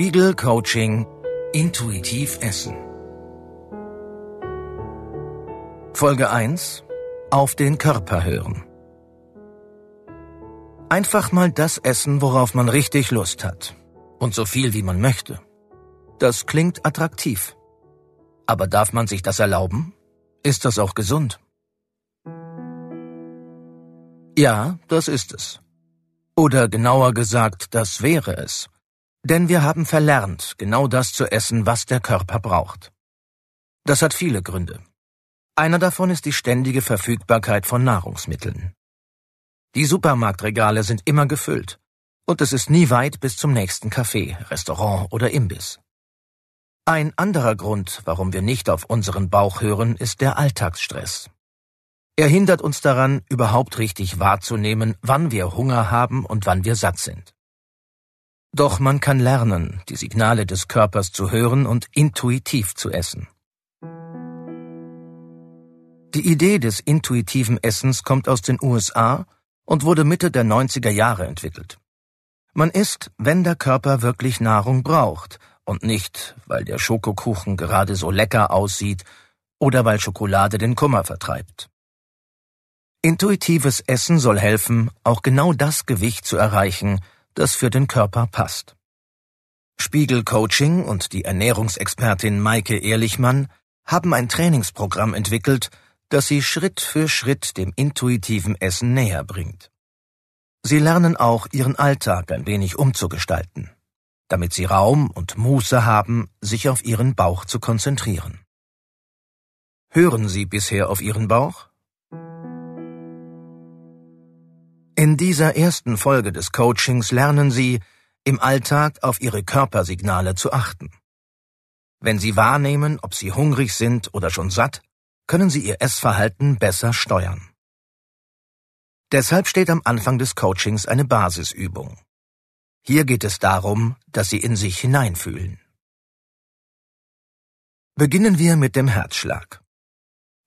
Spiegel Coaching Intuitiv Essen. Folge 1 Auf den Körper hören. Einfach mal das essen, worauf man richtig Lust hat. Und so viel, wie man möchte. Das klingt attraktiv. Aber darf man sich das erlauben? Ist das auch gesund? Ja, das ist es. Oder genauer gesagt, das wäre es. Denn wir haben verlernt, genau das zu essen, was der Körper braucht. Das hat viele Gründe. Einer davon ist die ständige Verfügbarkeit von Nahrungsmitteln. Die Supermarktregale sind immer gefüllt, und es ist nie weit bis zum nächsten Café, Restaurant oder Imbiss. Ein anderer Grund, warum wir nicht auf unseren Bauch hören, ist der Alltagsstress. Er hindert uns daran, überhaupt richtig wahrzunehmen, wann wir Hunger haben und wann wir satt sind. Doch man kann lernen, die Signale des Körpers zu hören und intuitiv zu essen. Die Idee des intuitiven Essens kommt aus den USA und wurde Mitte der 90er Jahre entwickelt. Man isst, wenn der Körper wirklich Nahrung braucht und nicht, weil der Schokokuchen gerade so lecker aussieht oder weil Schokolade den Kummer vertreibt. Intuitives Essen soll helfen, auch genau das Gewicht zu erreichen, das für den Körper passt. Spiegel Coaching und die Ernährungsexpertin Maike Ehrlichmann haben ein Trainingsprogramm entwickelt, das sie Schritt für Schritt dem intuitiven Essen näher bringt. Sie lernen auch, ihren Alltag ein wenig umzugestalten, damit sie Raum und Muße haben, sich auf ihren Bauch zu konzentrieren. Hören Sie bisher auf Ihren Bauch? In dieser ersten Folge des Coachings lernen Sie, im Alltag auf Ihre Körpersignale zu achten. Wenn Sie wahrnehmen, ob Sie hungrig sind oder schon satt, können Sie Ihr Essverhalten besser steuern. Deshalb steht am Anfang des Coachings eine Basisübung. Hier geht es darum, dass Sie in sich hineinfühlen. Beginnen wir mit dem Herzschlag.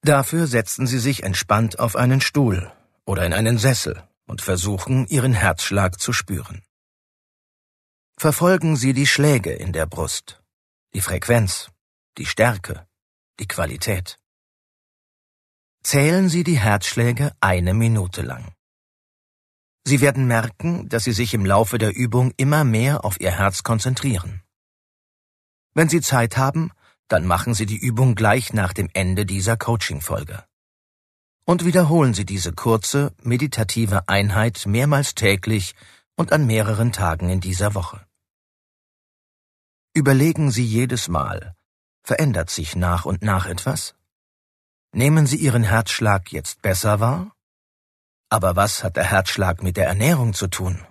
Dafür setzen Sie sich entspannt auf einen Stuhl oder in einen Sessel und versuchen, Ihren Herzschlag zu spüren. Verfolgen Sie die Schläge in der Brust, die Frequenz, die Stärke, die Qualität. Zählen Sie die Herzschläge eine Minute lang. Sie werden merken, dass Sie sich im Laufe der Übung immer mehr auf Ihr Herz konzentrieren. Wenn Sie Zeit haben, dann machen Sie die Übung gleich nach dem Ende dieser Coaching-Folge. Und wiederholen Sie diese kurze, meditative Einheit mehrmals täglich und an mehreren Tagen in dieser Woche. Überlegen Sie jedes Mal, verändert sich nach und nach etwas? Nehmen Sie Ihren Herzschlag jetzt besser wahr? Aber was hat der Herzschlag mit der Ernährung zu tun?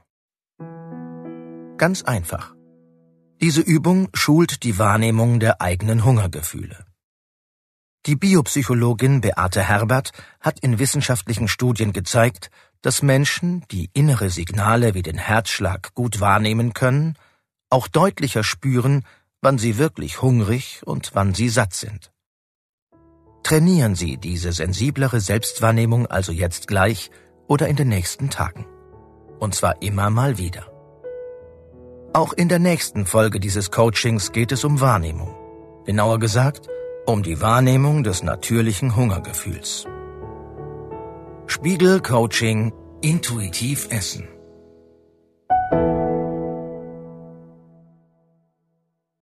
Ganz einfach. Diese Übung schult die Wahrnehmung der eigenen Hungergefühle. Die Biopsychologin Beate Herbert hat in wissenschaftlichen Studien gezeigt, dass Menschen, die innere Signale wie den Herzschlag gut wahrnehmen können, auch deutlicher spüren, wann sie wirklich hungrig und wann sie satt sind. Trainieren Sie diese sensiblere Selbstwahrnehmung also jetzt gleich oder in den nächsten Tagen. Und zwar immer mal wieder. Auch in der nächsten Folge dieses Coachings geht es um Wahrnehmung. Genauer gesagt, um die Wahrnehmung des natürlichen Hungergefühls. Spiegel Coaching Intuitiv Essen